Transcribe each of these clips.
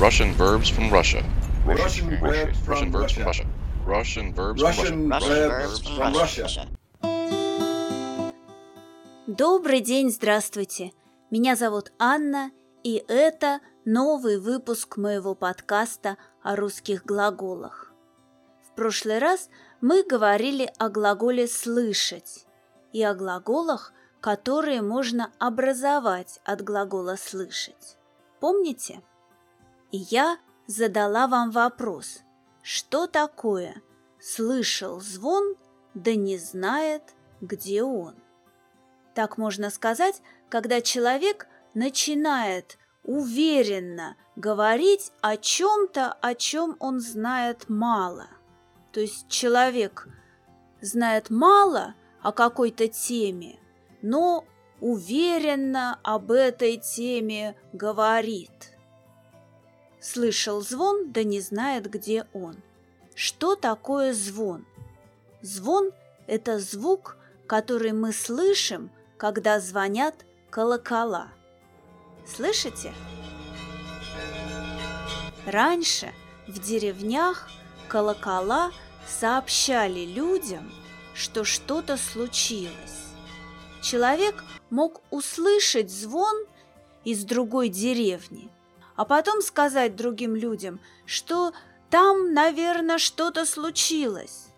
Russian verbs from Russia. Russian verbs from Russian verbs from Russia. Russia. Russian verbs from Russia. Russian verbs verbs from from Russia. Russia. Добрый день, здравствуйте! Меня зовут Анна, и это новый выпуск моего подкаста о русских глаголах. В прошлый раз мы говорили о глаголе «слышать» и о глаголах, которые можно образовать от глагола «слышать». Помните? Я задала вам вопрос, что такое «слышал звон, да не знает, где он». Так можно сказать, когда человек начинает уверенно говорить о чем-то, о чем он знает мало. То есть человек знает мало о какой-то теме, но уверенно об этой теме говорит. Слышал звон, да не знает, где он. Что такое звон? Звон – это звук, который мы слышим, когда звонят колокола. Слышите? Раньше в деревнях колокола сообщали людям, что что-то случилось. Человек мог услышать звон из другой деревни, а потом сказать другим людям, что там, наверное, что-то случилось.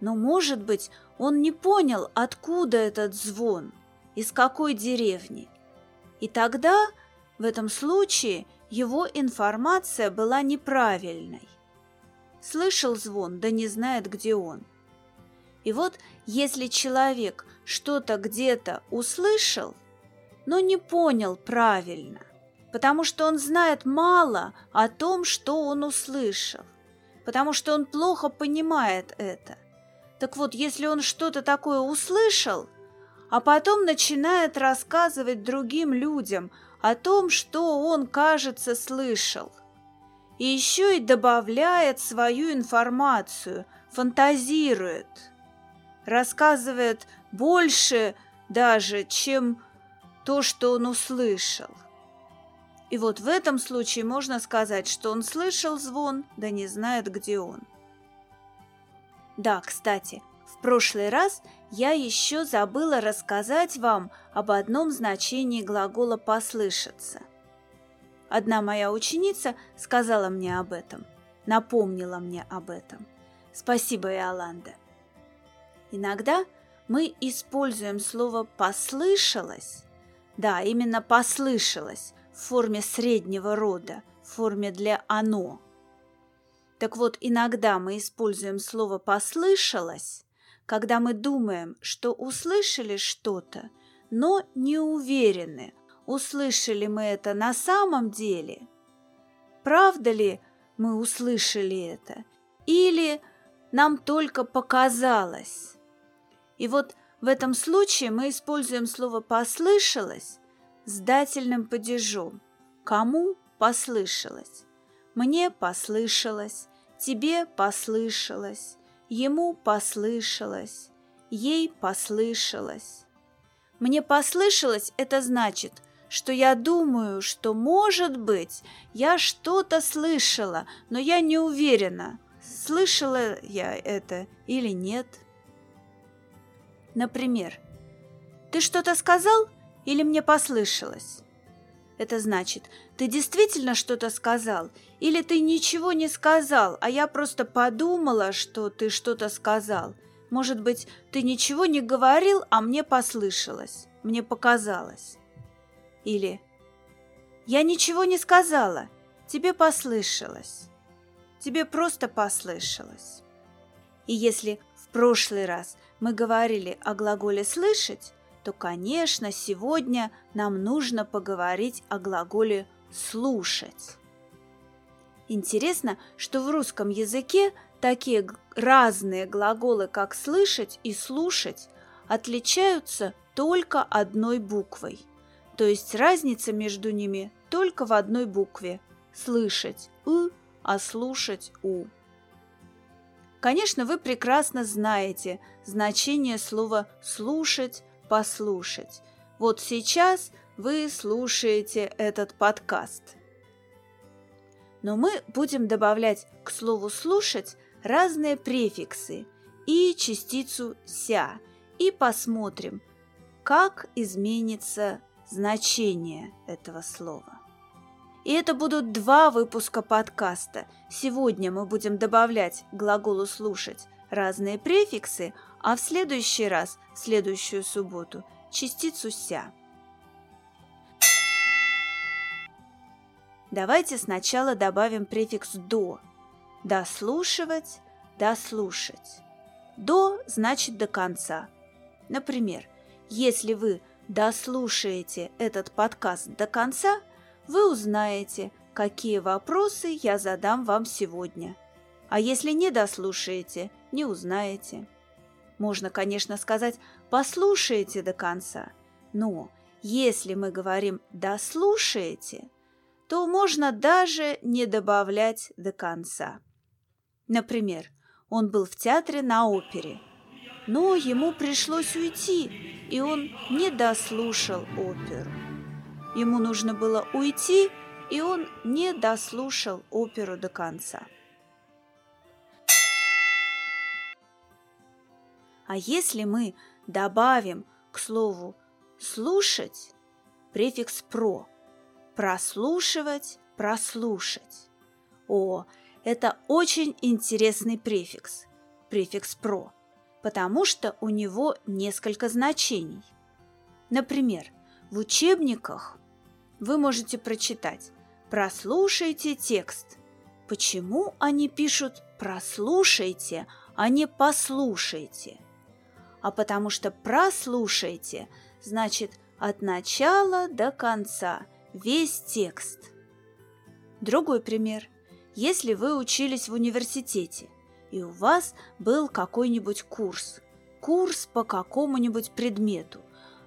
Но, может быть, он не понял, откуда этот звон, из какой деревни. И тогда, в этом случае, его информация была неправильной. Слышал звон, да не знает, где он. И вот, если человек что-то где-то услышал, но не понял правильно, потому что он знает мало о том, что он услышал, потому что он плохо понимает это – так вот, если он что-то такое услышал, а потом начинает рассказывать другим людям о том, что он, кажется, слышал, и еще и добавляет свою информацию, фантазирует, рассказывает больше даже, чем то, что он услышал. И вот в этом случае можно сказать, что он слышал звон, да не знает, где он. Да, кстати, в прошлый раз я еще забыла рассказать вам об одном значении глагола «послышаться». Одна моя ученица сказала мне об этом, напомнила мне об этом. Спасибо, Иоланда. Иногда мы используем слово «послышалось», да, именно «послышалось» в форме среднего рода, в форме для «оно», так вот, иногда мы используем слово «послышалось», когда мы думаем, что услышали что-то, но не уверены, услышали мы это на самом деле. Правда ли мы услышали это? Или нам только показалось? И вот в этом случае мы используем слово «послышалось» с дательным падежом. Кому послышалось? Мне послышалось, тебе послышалось, ему послышалось, ей послышалось. Мне послышалось – это значит, что я думаю, что, может быть, я что-то слышала, но я не уверена, слышала я это или нет. Например, «Ты что-то сказал или мне послышалось?» Это значит, ты действительно что-то сказал, или ты ничего не сказал, а я просто подумала, что ты что-то сказал. Может быть, ты ничего не говорил, а мне послышалось, мне показалось. Или я ничего не сказала, тебе послышалось. Тебе просто послышалось. И если в прошлый раз мы говорили о глаголе «слышать», то, конечно, сегодня нам нужно поговорить о глаголе «слушать». Интересно, что в русском языке такие разные глаголы, как «слышать» и «слушать», отличаются только одной буквой. То есть разница между ними только в одной букве – «слышать» – «ы», а «слушать» – «у». Конечно, вы прекрасно знаете значение слова «слушать», послушать. Вот сейчас вы слушаете этот подкаст. Но мы будем добавлять к слову «слушать» разные префиксы и частицу «ся» и посмотрим, как изменится значение этого слова. И это будут два выпуска подкаста. Сегодня мы будем добавлять к глаголу «слушать» разные префиксы, а в следующий раз, в следующую субботу, частицу «ся». Давайте сначала добавим префикс «до». Дослушивать, дослушать. «До» значит «до конца». Например, если вы дослушаете этот подкаст до конца, вы узнаете, какие вопросы я задам вам сегодня. А если не дослушаете, не узнаете. Можно, конечно, сказать «послушайте до конца», но если мы говорим «дослушаете», то можно даже не добавлять до конца. Например, он был в театре на опере, но ему пришлось уйти, и он не дослушал оперу. Ему нужно было уйти, и он не дослушал оперу до конца. А если мы добавим к слову «слушать» префикс «про», прослушивать, прослушать. О, это очень интересный префикс, префикс «про», потому что у него несколько значений. Например, в учебниках вы можете прочитать «прослушайте текст». Почему они пишут «прослушайте», а не «послушайте»? А потому что «прослушайте» значит от начала до конца – весь текст. Другой пример. Если вы учились в университете, и у вас был какой-нибудь курс, курс по какому-нибудь предмету,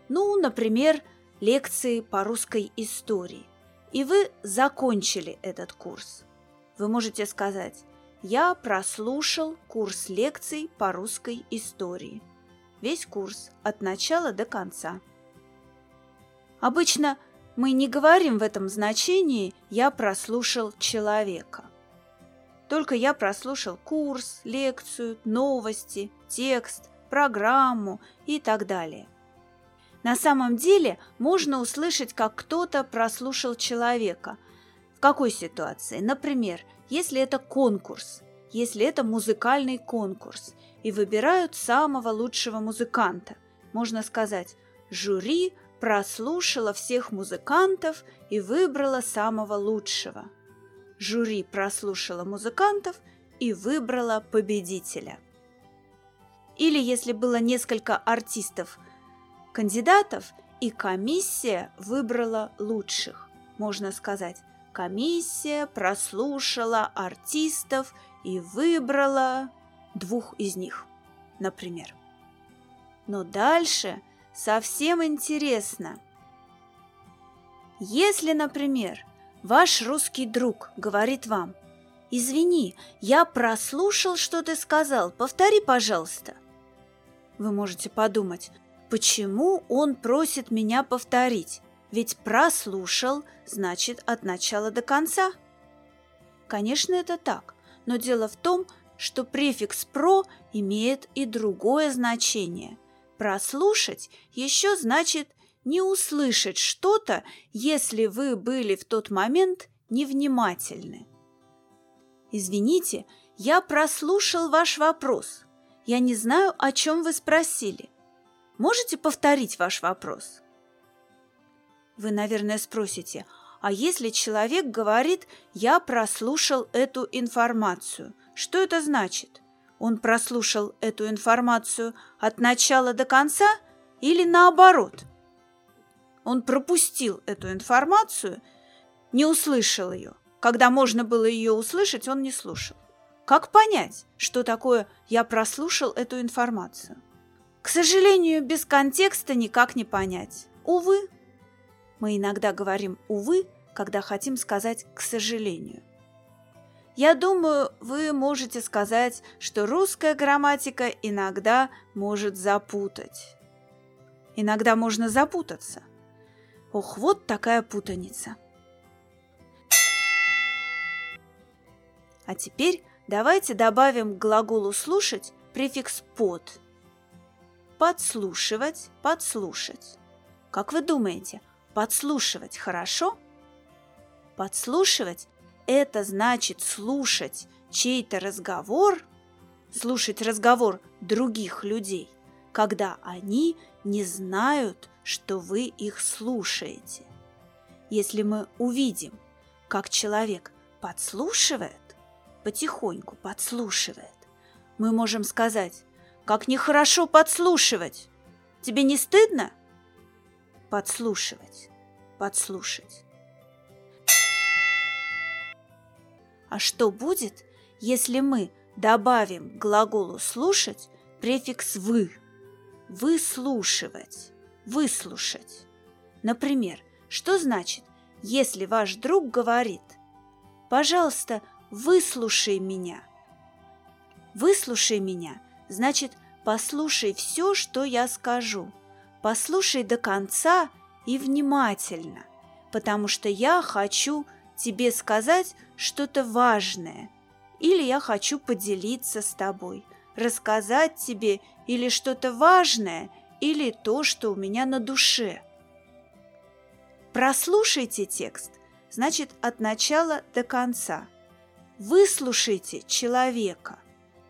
ну, например, лекции по русской истории, и вы закончили этот курс. Вы можете сказать «Я прослушал курс лекций по русской истории». Весь курс от начала до конца. Обычно мы не говорим в этом значении «я прослушал человека». Только я прослушал курс, лекцию, новости, текст, программу и так далее. На самом деле можно услышать, как кто-то прослушал человека. В какой ситуации? Например, если это конкурс, если это музыкальный конкурс, и выбирают самого лучшего музыканта. Можно сказать, жюри прослушала всех музыкантов и выбрала самого лучшего. Жюри прослушала музыкантов и выбрала победителя. Или если было несколько артистов, кандидатов, и комиссия выбрала лучших. Можно сказать, комиссия прослушала артистов и выбрала двух из них, например. Но дальше – совсем интересно. Если, например, ваш русский друг говорит вам, «Извини, я прослушал, что ты сказал, повтори, пожалуйста». Вы можете подумать, почему он просит меня повторить? Ведь прослушал значит от начала до конца. Конечно, это так, но дело в том, что префикс «про» имеет и другое значение. Прослушать еще значит не услышать что-то, если вы были в тот момент невнимательны. Извините, я прослушал ваш вопрос. Я не знаю, о чем вы спросили. Можете повторить ваш вопрос? Вы, наверное, спросите, а если человек говорит «я прослушал эту информацию», что это значит? он прослушал эту информацию от начала до конца или наоборот? Он пропустил эту информацию, не услышал ее. Когда можно было ее услышать, он не слушал. Как понять, что такое «я прослушал эту информацию»? К сожалению, без контекста никак не понять. Увы. Мы иногда говорим «увы», когда хотим сказать «к сожалению». Я думаю, вы можете сказать, что русская грамматика иногда может запутать. Иногда можно запутаться. Ох, вот такая путаница. А теперь давайте добавим к глаголу «слушать» префикс «под». Подслушивать, подслушать. Как вы думаете, подслушивать хорошо? Подслушивать – это значит слушать чей-то разговор, слушать разговор других людей, когда они не знают, что вы их слушаете. Если мы увидим, как человек подслушивает, потихоньку подслушивает, мы можем сказать, как нехорошо подслушивать. Тебе не стыдно? Подслушивать, подслушать. А что будет, если мы добавим к глаголу «слушать» префикс «вы»? Выслушивать, выслушать. Например, что значит, если ваш друг говорит «Пожалуйста, выслушай меня». «Выслушай меня» значит «послушай все, что я скажу». Послушай до конца и внимательно, потому что я хочу тебе сказать что-то важное, или я хочу поделиться с тобой, рассказать тебе или что-то важное, или то, что у меня на душе. Прослушайте текст, значит от начала до конца. Выслушайте человека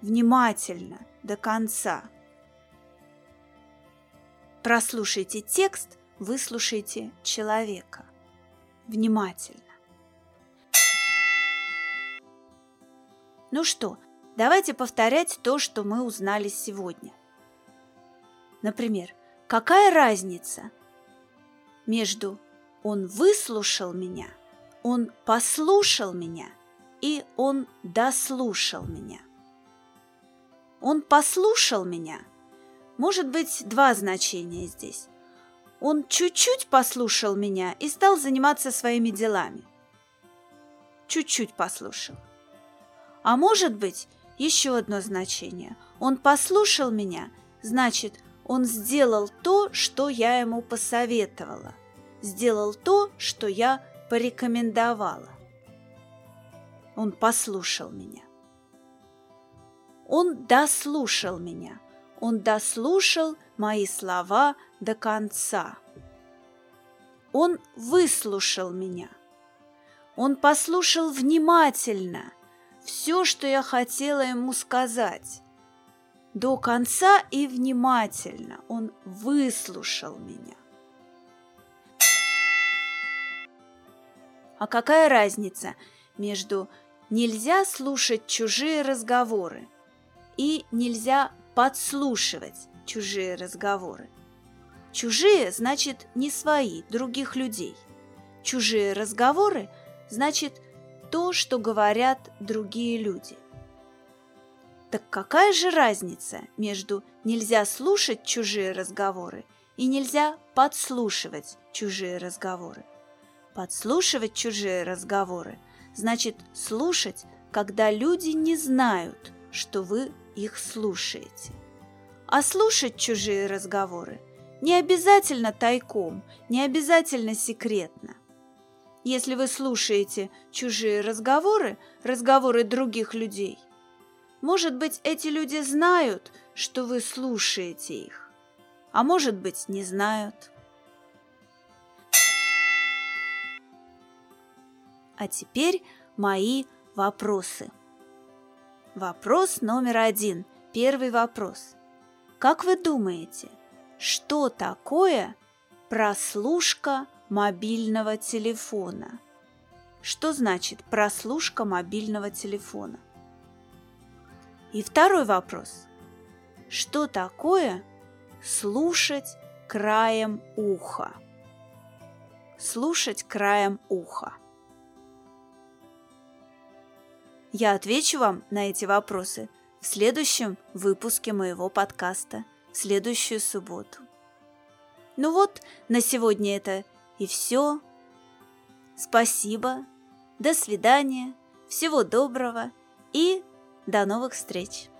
внимательно до конца. Прослушайте текст, выслушайте человека внимательно. Ну что, давайте повторять то, что мы узнали сегодня. Например, какая разница между «он выслушал меня», «он послушал меня» и «он дослушал меня»? «Он послушал меня» может быть два значения здесь. Он чуть-чуть послушал меня и стал заниматься своими делами. Чуть-чуть послушал. А может быть, еще одно значение. Он послушал меня, значит, он сделал то, что я ему посоветовала. Сделал то, что я порекомендовала. Он послушал меня. Он дослушал меня. Он дослушал мои слова до конца. Он выслушал меня. Он послушал внимательно – все, что я хотела ему сказать. До конца и внимательно он выслушал меня. А какая разница между нельзя слушать чужие разговоры и нельзя подслушивать чужие разговоры? Чужие значит не свои, других людей. Чужие разговоры значит то, что говорят другие люди. Так какая же разница между нельзя слушать чужие разговоры и нельзя подслушивать чужие разговоры? Подслушивать чужие разговоры значит слушать, когда люди не знают, что вы их слушаете. А слушать чужие разговоры не обязательно тайком, не обязательно секретно. Если вы слушаете чужие разговоры, разговоры других людей, может быть, эти люди знают, что вы слушаете их, а может быть, не знают. А теперь мои вопросы. Вопрос номер один. Первый вопрос. Как вы думаете, что такое прослушка мобильного телефона. Что значит прослушка мобильного телефона? И второй вопрос. Что такое слушать краем уха? Слушать краем уха. Я отвечу вам на эти вопросы в следующем выпуске моего подкаста в следующую субботу. Ну вот, на сегодня это и все. Спасибо. До свидания. Всего доброго и до новых встреч.